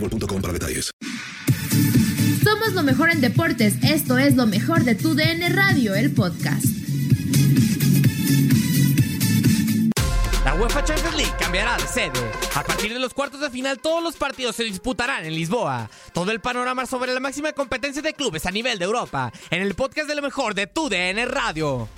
boostmobile.com para detalles. Somos lo mejor en deportes. Esto es lo mejor de tu DN Radio, el podcast. La UEFA Champions League cambiará de sede. A partir de los cuartos de final, todos los partidos se disputarán en Lisboa. Todo el panorama sobre la máxima competencia de clubes a nivel de Europa. En el podcast de lo mejor de tu DN Radio.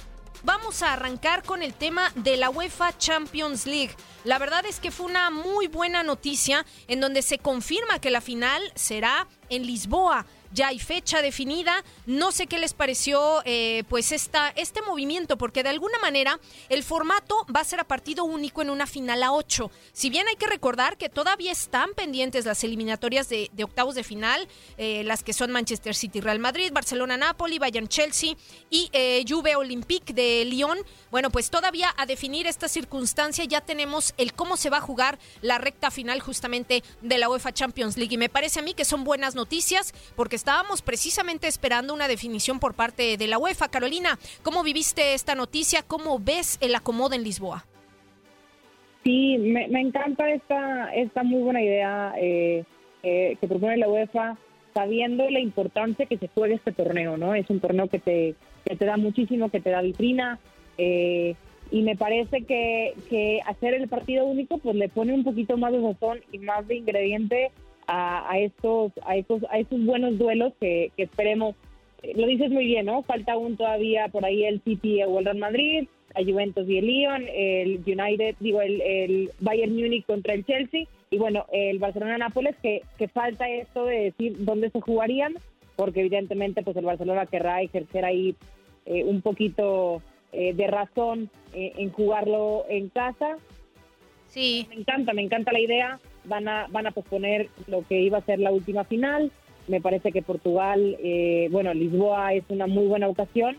Vamos a arrancar con el tema de la UEFA Champions League. La verdad es que fue una muy buena noticia en donde se confirma que la final será en Lisboa. Ya hay fecha definida. No sé qué les pareció eh, pues esta, este movimiento, porque de alguna manera el formato va a ser a partido único en una final a 8. Si bien hay que recordar que todavía están pendientes las eliminatorias de, octavos de final, eh, las que son Manchester City, Real Madrid, Barcelona, Napoli, Bayern, Chelsea y eh, Juve Olympique de Lyon. Bueno, pues todavía a definir esta circunstancia ya tenemos el cómo se va a jugar la recta final justamente de la UEFA Champions League. Y me parece a mí que son buenas noticias porque estábamos precisamente esperando una definición por parte de la UEFA. Carolina, ¿cómo viviste esta noticia? ¿Cómo ves el acomodo en Lisboa? Sí, me, encanta esta, esta muy buena idea eh, eh, que propone la UEFA, sabiendo la importancia que se juegue este torneo, ¿no? Es un torneo que te, que te da muchísimo, que te da vitrina, eh, y me parece que, que hacer el partido único pues le pone un poquito más de sazón y más de ingrediente a, a estos a estos a estos buenos duelos que, que esperemos eh, lo dices muy bien no falta aún todavía por ahí el City o el Real Madrid a Juventus y el Lyon el United digo el, el Bayern Múnich contra el Chelsea y bueno el Barcelona Nápoles que que falta esto de decir dónde se jugarían porque evidentemente pues el Barcelona querrá ejercer ahí eh, un poquito eh, de razón eh, en jugarlo en casa. Sí. Me encanta, me encanta la idea. Van a, van a posponer lo que iba a ser la última final. Me parece que Portugal, eh, bueno, Lisboa es una muy buena ocasión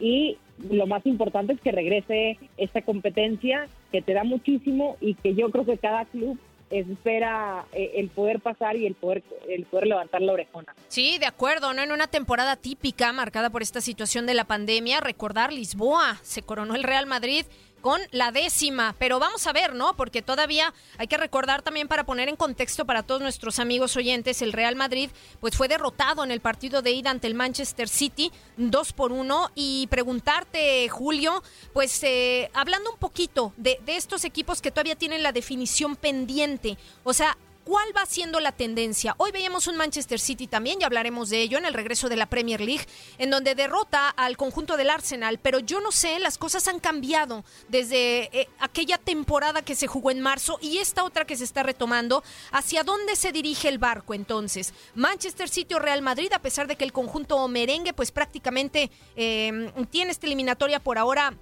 y lo más importante es que regrese esta competencia que te da muchísimo y que yo creo que cada club espera eh, el poder pasar y el poder el poder levantar la orejona. Sí, de acuerdo, ¿no? En una temporada típica marcada por esta situación de la pandemia, recordar Lisboa, se coronó el Real Madrid con la décima, pero vamos a ver, ¿no? Porque todavía hay que recordar también para poner en contexto para todos nuestros amigos oyentes, el Real Madrid pues fue derrotado en el partido de ida ante el Manchester City, dos por uno, y preguntarte, Julio, pues eh, hablando un poquito de, de estos equipos que todavía tienen la definición pendiente, o sea, ¿cuál va siendo la tendencia? Hoy veíamos un Manchester City también, ya hablaremos de ello en el regreso de la Premier League, en donde derrota al conjunto del Arsenal, pero yo no sé, las cosas han cambiado desde eh, aquella temporada que se jugó en marzo y esta otra que se está retomando. ¿Hacia dónde se dirige el barco entonces? Manchester City o Real Madrid, a pesar de que el conjunto merengue pues prácticamente eh, tiene esta eliminatoria por ahora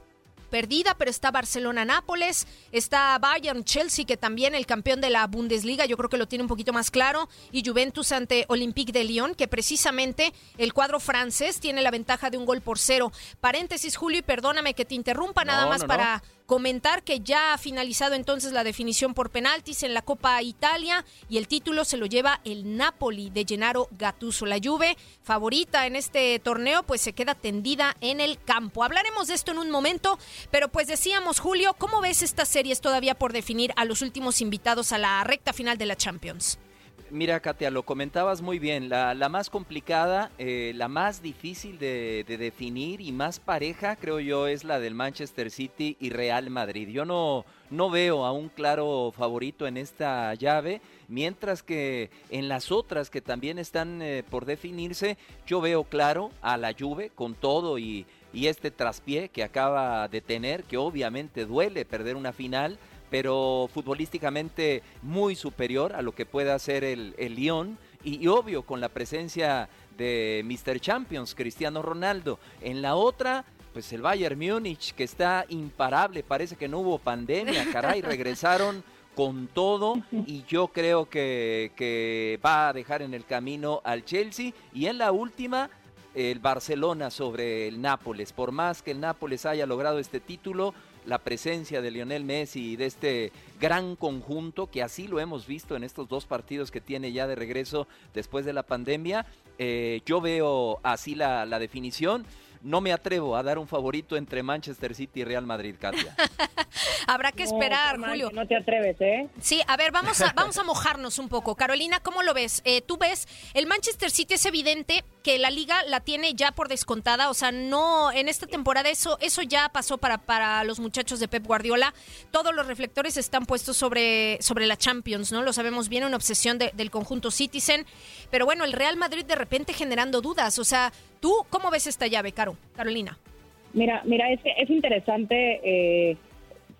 perdida, pero está Barcelona-Nápoles, está Bayern-Chelsea, que también el campeón de la Bundesliga, yo creo que lo tiene un poquito más claro, y Juventus ante Olympique de Lyon, que precisamente el cuadro francés tiene la ventaja de un gol por cero. Paréntesis, Julio, y perdóname que te interrumpa, nada más para comentar que ya ha finalizado entonces la definición por penaltis en la Copa Italia y el título se lo lleva el Napoli de Gennaro Gattuso. La Juve, favorita en este torneo, pues se queda tendida en el campo. Hablaremos de esto en un momento, pero pues decíamos, Julio, ¿cómo ves estas series todavía por definir a los últimos invitados a la recta final de la Champions? Mira, Katia, lo comentabas muy bien. La, más complicada, eh, la más difícil de, de, definir y más pareja, creo yo, es la del Manchester City y Real Madrid. Yo no, no veo a un claro favorito en esta llave, mientras que en las otras que también están eh, por definirse, yo veo claro a la Juve con todo y, y este traspié que acaba de tener, que obviamente duele perder una final pero futbolísticamente muy superior a lo que pueda hacer el, el Lyon y, y, obvio con la presencia de Mr. Champions, Cristiano Ronaldo. En la otra, pues el Bayern Múnich, que está imparable, parece que no hubo pandemia, caray, regresaron con todo y yo creo que, que va a dejar en el camino al Chelsea y en la última el Barcelona sobre el Nápoles. Por más que el Nápoles haya logrado este título, la presencia de Lionel Messi y de este gran conjunto, que así lo hemos visto en estos dos partidos que tiene ya de regreso después de la pandemia, eh, yo veo así la, la definición no me atrevo a dar un favorito entre Manchester City y Real Madrid, Katia. Habrá que esperar, no, Julio. No te atreves, ¿eh? Sí, a ver, vamos a, vamos a mojarnos un poco. Carolina, ¿cómo lo ves? Eh, Tú ves, el Manchester City es evidente que la liga la tiene ya por descontada, o sea, no, en esta temporada eso, eso ya pasó para, para los muchachos de Pep Guardiola. Todos los reflectores están puestos sobre, sobre la Champions, ¿no? Lo sabemos bien, una obsesión de, del conjunto Citizen. Pero bueno, el Real Madrid de repente generando dudas, o sea, ¿tú cómo ves esta llave, Caro? Carolina. Mira, mira, es, es interesante eh,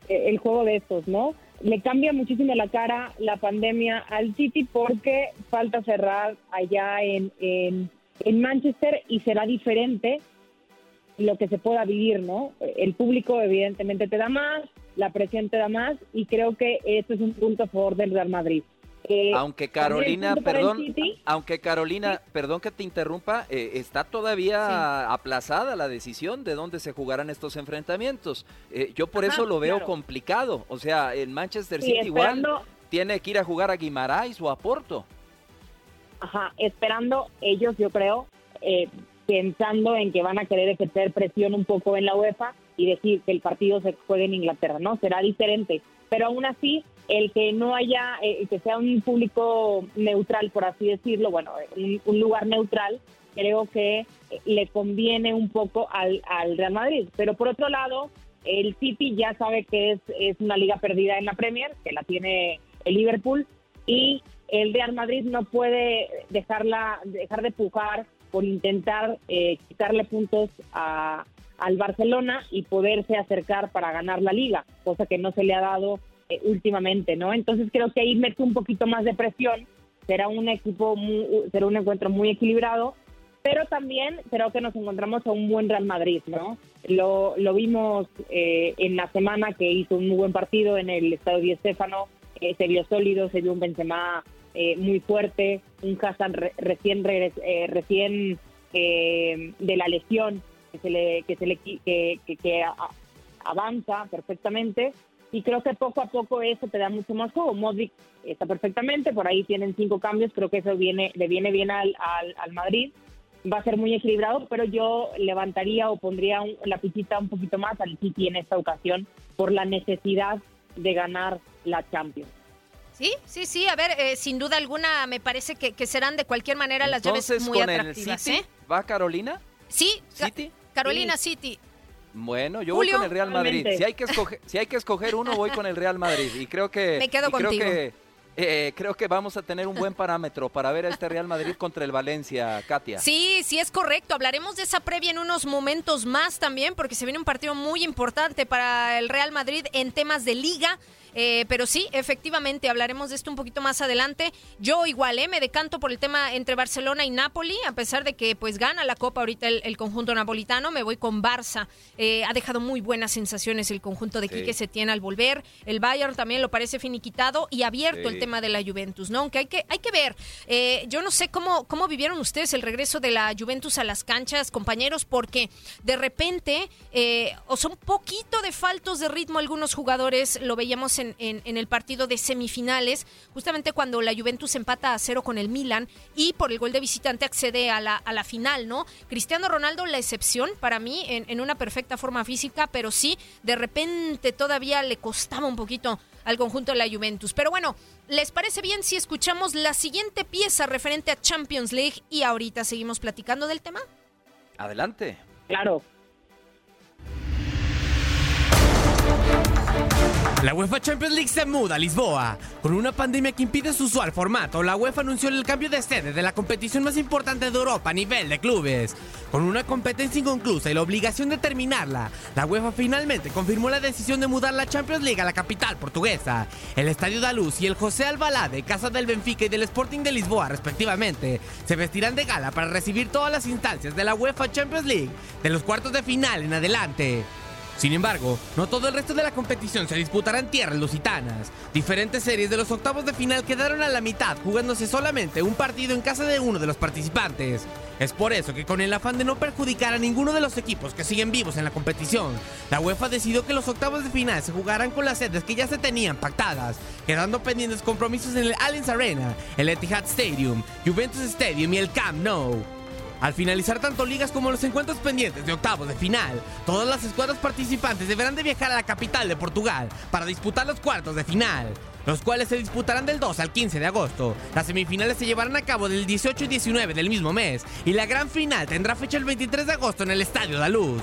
el juego de estos, ¿no? Le cambia muchísimo la cara la pandemia al City porque falta cerrar allá en, en, en Manchester y será diferente lo que se pueda vivir, ¿no? El público evidentemente te da más, la presión te da más y creo que esto es un punto a favor del Real Madrid. Eh, aunque Carolina, perdón, aunque Carolina, sí. perdón que te interrumpa, eh, está todavía sí. aplazada la decisión de dónde se jugarán estos enfrentamientos. Eh, yo por Ajá, eso lo veo claro. complicado. O sea, el Manchester City esperando, igual tiene que ir a jugar a Guimaraes o a Porto. Ajá, esperando ellos, yo creo, eh, pensando en que van a querer ejercer presión un poco en la UEFA y decir que el partido se juegue en Inglaterra, ¿no? Será diferente. Pero aún así, el que no haya, eh, que sea un público neutral, por así decirlo, bueno, un, lugar neutral, creo que le conviene un poco al, al, Real Madrid. Pero por otro lado, el City ya sabe que es, es una liga perdida en la Premier, que la tiene el Liverpool, y el Real Madrid no puede dejarla, dejar de pujar por intentar eh, quitarle puntos a, al Barcelona y poderse acercar para ganar la liga, cosa que no se le ha dado eh, últimamente, ¿no? Entonces creo que ahí mete un poquito más de presión, será un equipo, muy, será un encuentro muy equilibrado, pero también creo que nos encontramos a un buen Real Madrid, ¿no? Lo, vimos eh, en la semana que hizo un muy buen partido en el Estadio Di Stéfano, eh, se vio sólido, se vio un Benzema eh, muy fuerte, un Hassan re, recién, re, eh, de la lesión que se le, que, avanza perfectamente y creo que poco a poco eso te da mucho más juego. Modric está perfectamente, por ahí tienen cinco cambios, creo que eso viene, le viene bien al, al, al Madrid. Va a ser muy equilibrado, pero yo levantaría o pondría un, la pichita un poquito más al City en esta ocasión por la necesidad de ganar la Champions. Sí, sí, sí. A ver, eh, sin duda alguna me parece que, que, serán de cualquier manera las Entonces, llaves muy con atractivas. El City, ¿eh? ¿Va Carolina? Sí, City. Carolina sí. City. Bueno, yo Julio, voy con el Real Madrid. Si hay, que escoger, si hay que escoger uno, voy con el Real Madrid. Y creo que. Me quedo creo que eh, creo que vamos a tener un buen parámetro para ver a este Real Madrid contra el Valencia, Katia. Sí, sí es correcto. Hablaremos de esa previa en unos momentos más también, porque se viene un partido muy importante para el Real Madrid en temas de liga. Eh, pero sí, efectivamente, hablaremos de esto un poquito más adelante. Yo igual, eh, me decanto por el tema entre Barcelona y Napoli, a pesar de que pues gana la Copa ahorita el, conjunto napolitano, me voy con Barça. Eh, ha dejado muy buenas sensaciones el conjunto de Quique Setién al volver. El Bayern también lo parece finiquitado y abierto el tema de la Juventus, ¿no? Aunque hay que, hay que ver. Eh, yo no sé cómo, cómo vivieron ustedes el regreso de la Juventus a las canchas, compañeros, porque de repente, o son poquito de faltos de ritmo algunos jugadores, lo veíamos en en, el partido de semifinales, justamente cuando la Juventus empata a cero con el Milan y por el gol de visitante accede a la, a la final, ¿no? Cristiano Ronaldo, la excepción para mí, en, en una perfecta forma física, pero sí, de repente todavía le costaba un poquito al conjunto de la Juventus. Pero bueno, ¿les parece bien si escuchamos la siguiente pieza referente a Champions League y ahorita seguimos platicando del tema? Adelante. Claro. La UEFA Champions League se muda a Lisboa. Con una pandemia que impide su usual formato, la UEFA anunció el cambio de sede de la competición más importante de Europa a nivel de clubes. Con una competencia inconclusa y la obligación de terminarla, la UEFA finalmente confirmó la decisión de mudar la Champions League a la capital portuguesa. El Estadio da Luz y el José Albalade, casa del Benfica y del Sporting de Lisboa respectivamente, se vestirán de gala para recibir todas las instancias de la UEFA Champions League de los cuartos de final en adelante. Sin embargo, no todo el resto de la competición se disputará en tierras lusitanas. Diferentes series de los octavos de final quedaron a la mitad, jugándose solamente un partido en casa de uno de los participantes. Es por eso que con el afán de no perjudicar a ninguno de los equipos que siguen vivos en la competición, la UEFA decidió que los octavos de final se jugarán con las sedes que ya se tenían pactadas, quedando pendientes compromisos en el Allianz Arena, el Etihad Stadium, Juventus Stadium y el Camp Nou. Al finalizar tanto ligas como los encuentros pendientes de octavos de final, todas las escuadras participantes deberán de viajar a la capital de Portugal para disputar los cuartos de final, los cuales se disputarán del 2 al 15 de agosto. Las semifinales se llevarán a cabo del 18 y 19 del mismo mes y la gran final tendrá fecha el 23 de agosto en el Estadio La Luz.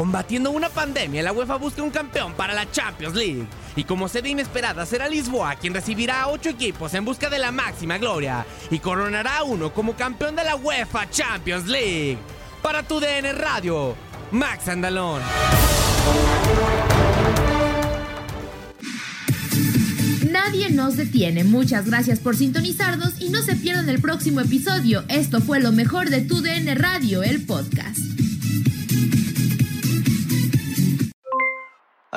Combatiendo una pandemia, la UEFA busca un campeón para la Champions League. Y como sede inesperada será Lisboa quien recibirá a ocho equipos en busca de la máxima gloria y coronará a uno como campeón de la UEFA Champions League. Para tu DN Radio, Max Andalón. Nadie nos detiene. Muchas gracias por sintonizarnos y no se pierdan el próximo episodio. Esto fue lo mejor de tu DN Radio, el podcast.